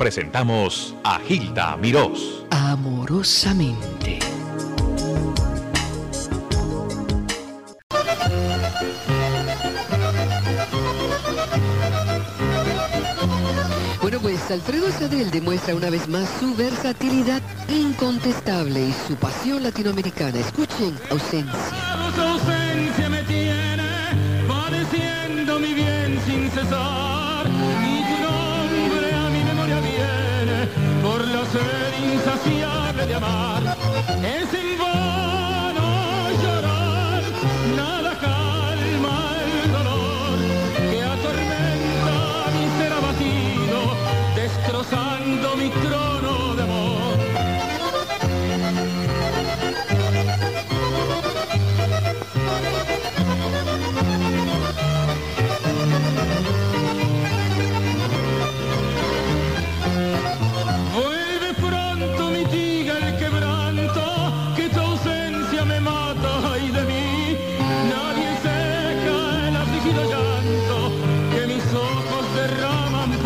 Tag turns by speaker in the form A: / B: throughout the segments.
A: presentamos a Gilda Mirós.
B: Amorosamente. Bueno, pues Alfredo Sadel demuestra una vez más su versatilidad incontestable y su pasión latinoamericana. Escuchen, ausencia.
C: Ausencia me tiene padeciendo mi bien sin cesar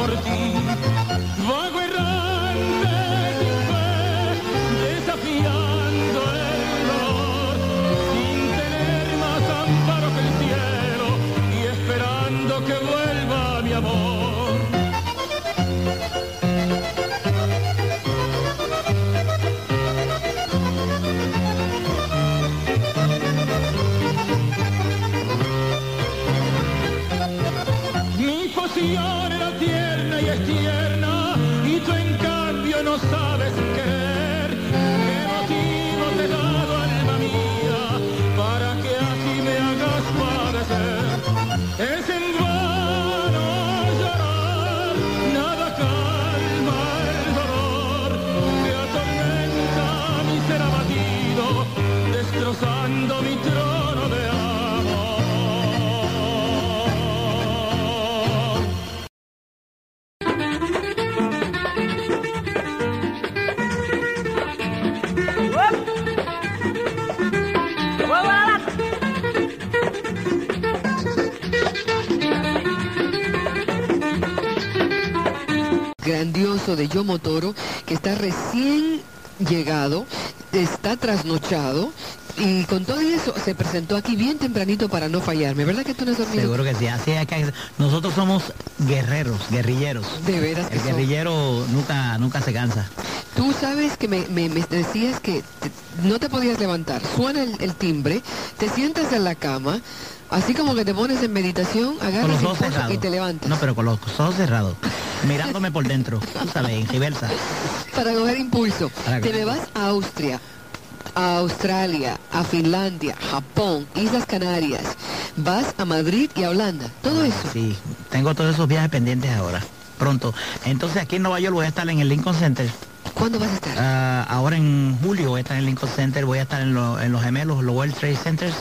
C: por ti. No sabes querer. ¿Qué motivo te he dado, alma mía, para que así me hagas padecer? Es en vano llorar, nada calma el dolor que atormenta mi ser abatido, destrozando mi de
B: Yomo Toro, que está recién llegado, está trasnochado y con todo eso se presentó aquí bien tempranito para no fallarme. ¿Verdad que tú no has dormido?
D: Seguro que sí, así es que nosotros somos guerreros, guerrilleros.
B: De veras que
D: El
B: son.
D: guerrillero nunca, nunca se cansa.
B: Tú sabes que me, me- me decías que te- no te podías levantar. Suena el, el timbre, te sientas en la cama, así como que te pones en meditación,
D: Con
B: agarras
D: los ojos cerrados.
B: y te levantas.
D: No, pero con los ojos cerrados. Mirándome por dentro, tú sabes, en reversa.
B: Para coger impulso.
D: Para
B: Te me vas a Austria, a Australia, a Finlandia, Japón, Islas Canarias. Vas a Madrid y a Holanda. Todo eso.
D: Sí, tengo todos esos viajes pendientes ahora, pronto. Entonces aquí en Nueva York voy a estar en el Lincoln Center.
B: ¿Cuándo vas a estar?
D: Ah, ahora en julio voy a estar en el Lincoln Center, voy a estar en, lo- en los gemelos, los World Trade Centers.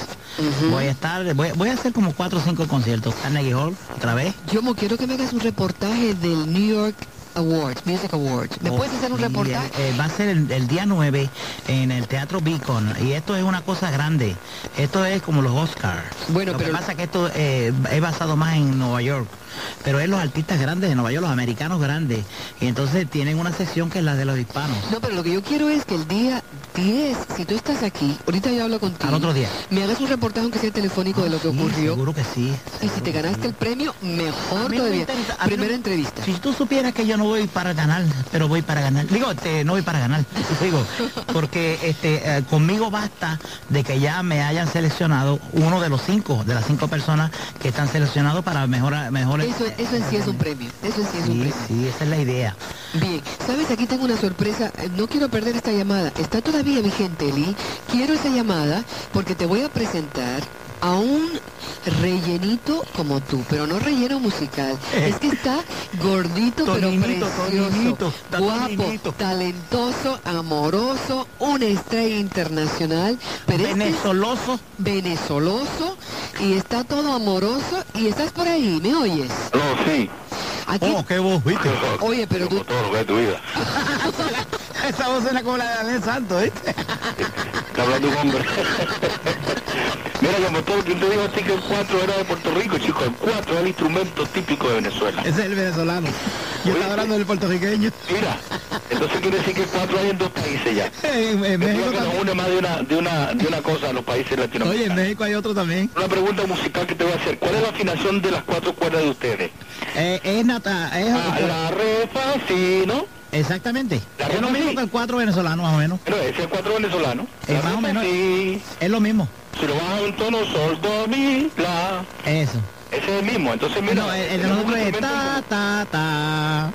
D: Voy a estar, voy, voy a hacer como cuatro o cinco conciertos. Carnegie Hall, otra vez.
B: Yo mo quiero que me hagas un reportaje del New York Awards, Music Awards. ¿Me
D: Oh,
B: puedes hacer un
D: sí,
B: reportaje?
D: eh, eh, va a ser el, el día 9 en el Teatro Beacon y esto es una cosa grande. Esto es como los Oscars.
B: Bueno,
D: Lo
B: pero-
D: que pasa es que esto eh, es basado más en Nueva York. Pero es los artistas grandes de Nueva York, los americanos grandes. Y entonces tienen una sección que es la de los hispanos.
B: No, pero lo que yo quiero es que el día 10, si tú estás aquí, ahorita yo hablo contigo.
D: Al otro día.
B: Me hagas un reportaje aunque sea telefónico de lo que
D: Sí,
B: ocurrió.
D: Seguro que sí.
B: Y si te ganaste el premio, mejor todavía.
D: interesa-
B: Primera
D: no-
B: entrevista.
D: Si tú supieras que yo no voy para ganar, pero voy para ganar. Digo, este, no voy para ganar, digo, porque este, eh, conmigo basta de que ya me hayan seleccionado uno de los cinco, de las cinco personas que están seleccionados para mejorar, mejores.
B: Eso, eso en sí es un premio. Eso en sí es un
D: Sí,
B: premio.
D: sí, esa es la idea.
B: Bien, sabes, aquí tengo una sorpresa. Eh, No quiero perder esta llamada. Está todavía vigente, Eli. Quiero esa llamada porque te voy a presentar a un rellenito como tú, pero no relleno musical. Es que está gordito, pero
D: Toninito,
B: precioso,
D: Toninito,
B: guapo,
D: Toninito.
B: talentoso, amoroso, una estrella internacional, pero este es
D: Venezoloso.
B: venezoloso y está todo amoroso y estás por ahí, ¿me oyes?
E: No, sí,
D: Oh, qué voz, viste.
B: oye, pero tú,
E: como todo lo que es tu vida.
D: Esa voz suena como la de Daniel Santos, ¿viste?
E: Está hablando un hombre. Mira, como todo quien te dijo a ti que el 4 era de Puerto Rico, chico, el 4 es el instrumento típico de Venezuela.
D: Ese es el venezolano. Yo estaba hablando del puertorriqueño.
E: Mira, entonces quiere decir que el 4 hay en dos países ya.
D: En, México
E: que nos une más de una, de una, de una cosa a los países
D: Oye, en
E: latinoamericanos.
D: México hay otro también.
E: Una pregunta musical que te voy a hacer. ¿Cuál es la afinación de las cuatro cuerdas de ustedes?
D: Eh, es nata, es,
E: Ah, la, re, fa, si, ¿no?
D: Exactamente. Es lo mismo
E: sí.
D: que el cuatro venezolano, más o menos.
E: Bueno, ese es el cuatro venezolano. La
D: más o menos.
E: si.
D: Es lo mismo.
E: Si lo bajas un tono, sol, do, mi, la.
D: Eso.
E: Ese es el mismo. Entonces, mira.
D: No, el, el de nosotros es ta, ta, ta.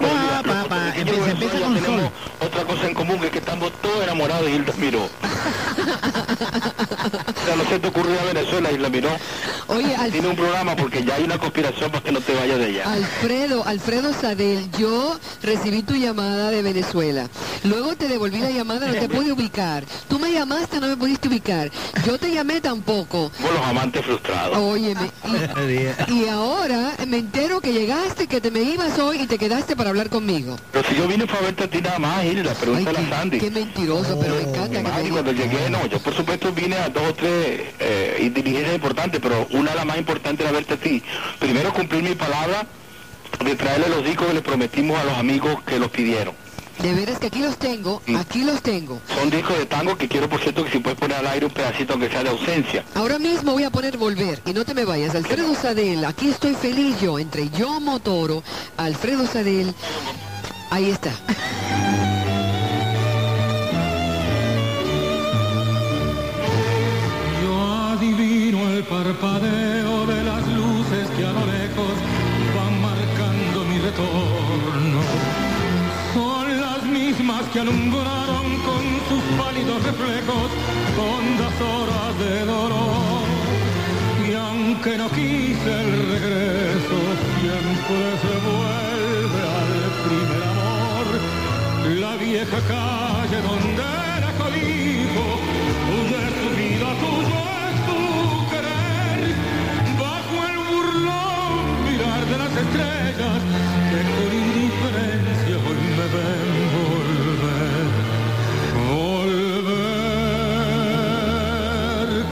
D: Pa,
E: mira,
D: pa, pa. Empieza, empieza con sol.
E: Otra cosa en común, que es que estamos todos enamorados de Hilda Miró. o sea, no se te ocurrió a Venezuela, Hilda Miró.
B: Oye,
E: Tiene un programa porque ya hay una conspiración para que no te vayas de ella.
B: Alfredo, Alfredo Sadel, yo recibí tu llamada de Venezuela. Luego te devolví la llamada, no te pude ubicar. Tú me llamaste, no me pudiste ubicar. Yo te llamé tampoco.
E: Como los amantes frustrados.
B: Óyeme, y, y ahora me entero que llegaste, que te me ibas hoy y te quedaste para hablar conmigo.
E: Pero si yo vine fue a verte a ti nada más, Hilda,
B: Ay,
E: pregúntale a
B: qué,
E: Sandy.
B: qué mentiroso, pero me encanta que me
E: cuando llegué, no, yo por supuesto vine a dos o tres eh, diligencias importantes, pero una de las más importantes era verte a ti. Primero cumplir mi palabra de traerle los discos que le prometimos a los amigos que los pidieron.
B: De veras que aquí los tengo, aquí los tengo.
E: Son discos de tango que quiero, por cierto, que si puedes poner al aire un pedacito aunque sea de ausencia.
B: Ahora mismo voy a poner volver y no te me vayas. Alfredo Sadel, aquí estoy feliz yo, entre yo Motoro, Alfredo Sadel. Ahí está.
C: parpadeo de las luces que a lo lejos van marcando mi retorno. Son las mismas que alumbraron con sus pálidos reflejos hondas horas de dolor. Y aunque no quise el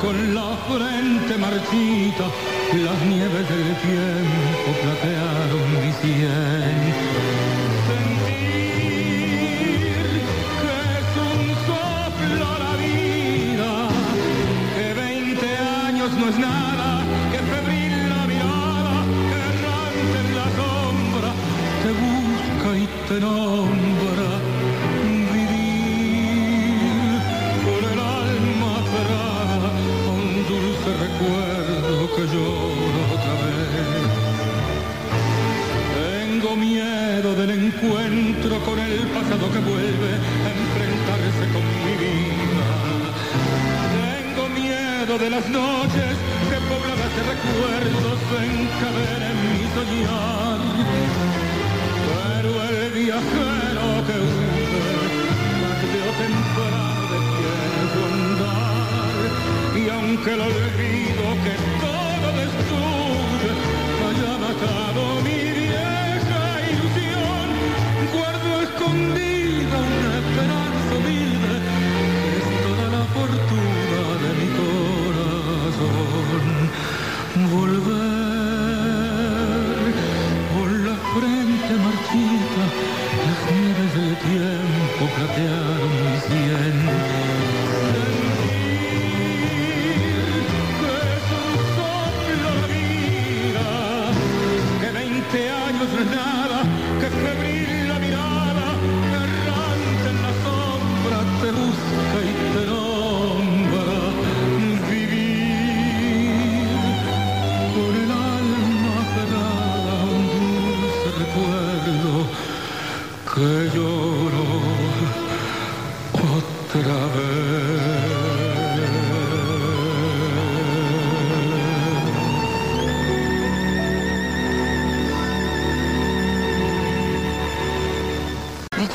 C: con la frente marchita, las nieves del tiempo platearon mi sien. Sentir que es un soplo la vida, que 20 años no es nada, que febril la mirada, que errante en la sombra, te busca y te nombra. Tengo miedo del encuentro con el pasado que vuelve a enfrentarse con mi vida. Tengo miedo de las noches que pobladas de recuerdos encadenen mi soñar. Pero el viajero que huye, tarde o temprano su andar. Y aunque el olvido 20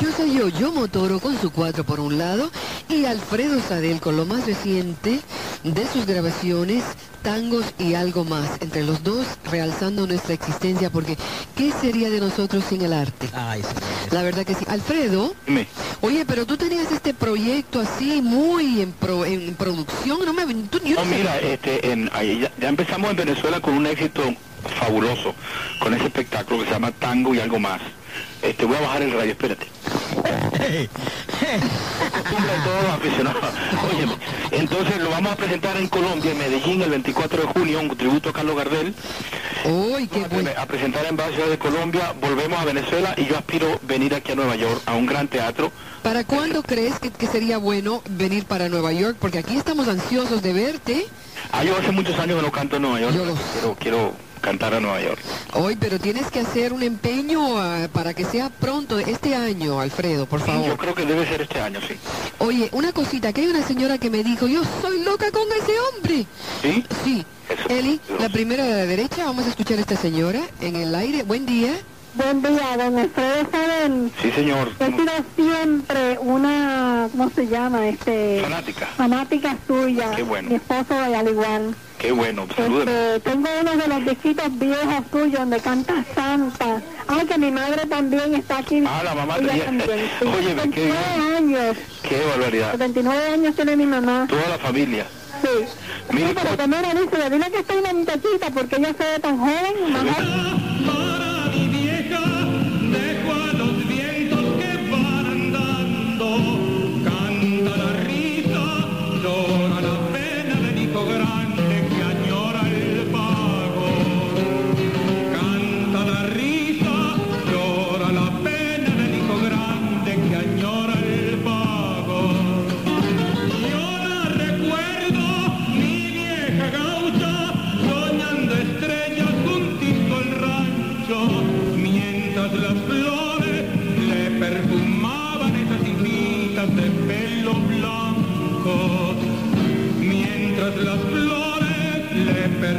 B: Dichosa yo, yo Motoro con su cuatro por un lado y Alfredo Sadel con lo más reciente de sus grabaciones, tangos y algo más, entre los dos realzando nuestra existencia, porque ¿qué sería de nosotros sin el arte?
D: Ay, sí.
B: La verdad que sí. Alfredo,
E: Dime.
B: oye, pero tú tenías este proyecto así muy en, pro- en producción, no me... Tú, yo
E: No,
B: no sé-
E: mira, este, en, ahí ya, ya empezamos en Venezuela con un éxito fabuloso, con ese espectáculo que se llama Tango y algo más. Este, voy a bajar el radio, espérate. Óyeme, entonces lo vamos a presentar en Colombia, en Medellín, el 24 de junio, un tributo a Carlos Gardel.
B: Uy, qué bueno.
E: a presentar en varias de Colombia, volvemos a Venezuela y yo aspiro venir aquí a Nueva York, a un gran teatro.
B: ¿Para cuándo crees que, que sería bueno venir para Nueva York? Porque aquí estamos ansiosos de verte.
E: Ah, yo hace muchos años que no canto en Nueva York,
B: Yo lo-
E: quiero, quiero cantar a Nueva York.
B: Hoy, pero tienes que hacer un empeño ah, para que sea pronto, este año, Alfredo, por
E: Yo
B: favor.
E: creo que debe ser este año, sí.
B: Oye, una cosita, que hay una señora que me dijo, yo soy loca con ese hombre.
E: ¿Sí?
B: Sí.
E: Eso.
B: Eli, la primera de la derecha, vamos a escuchar a esta señora en el aire. Buen día.
F: Buen día, don Alfredo Sabel.
E: Sí, señor.
F: He sido siempre una, ¿cómo se llama? Este,
E: Fanática.
F: fanática suya.
E: Qué bueno.
F: Mi esposo al igual.
E: Qué bueno, salúdeme.
F: Este, tengo uno de los disquitos viejos suyos donde canta Santa. Ay, que mi madre también está aquí.
E: Ah, la mamá tenía-
F: también. Sí,
E: Óyeme, qué
F: 29 años.
E: Qué barbaridad.
F: 79 años tiene mi mamá.
E: Toda la familia.
F: Sí.
E: Mire,
F: Sí, pero
E: ¿cómo-
F: que mira, dice, dile que estoy una muchachita porque ella se ve tan joven. Mamá.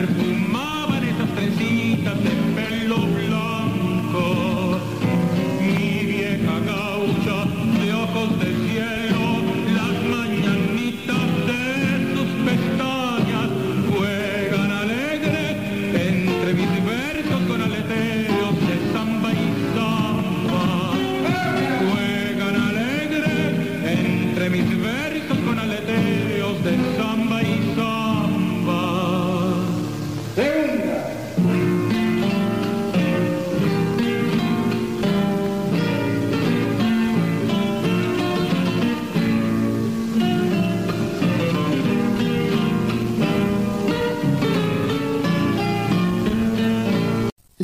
C: le